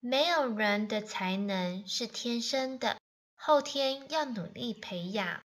没有人的才能是天生的后天要努力培养。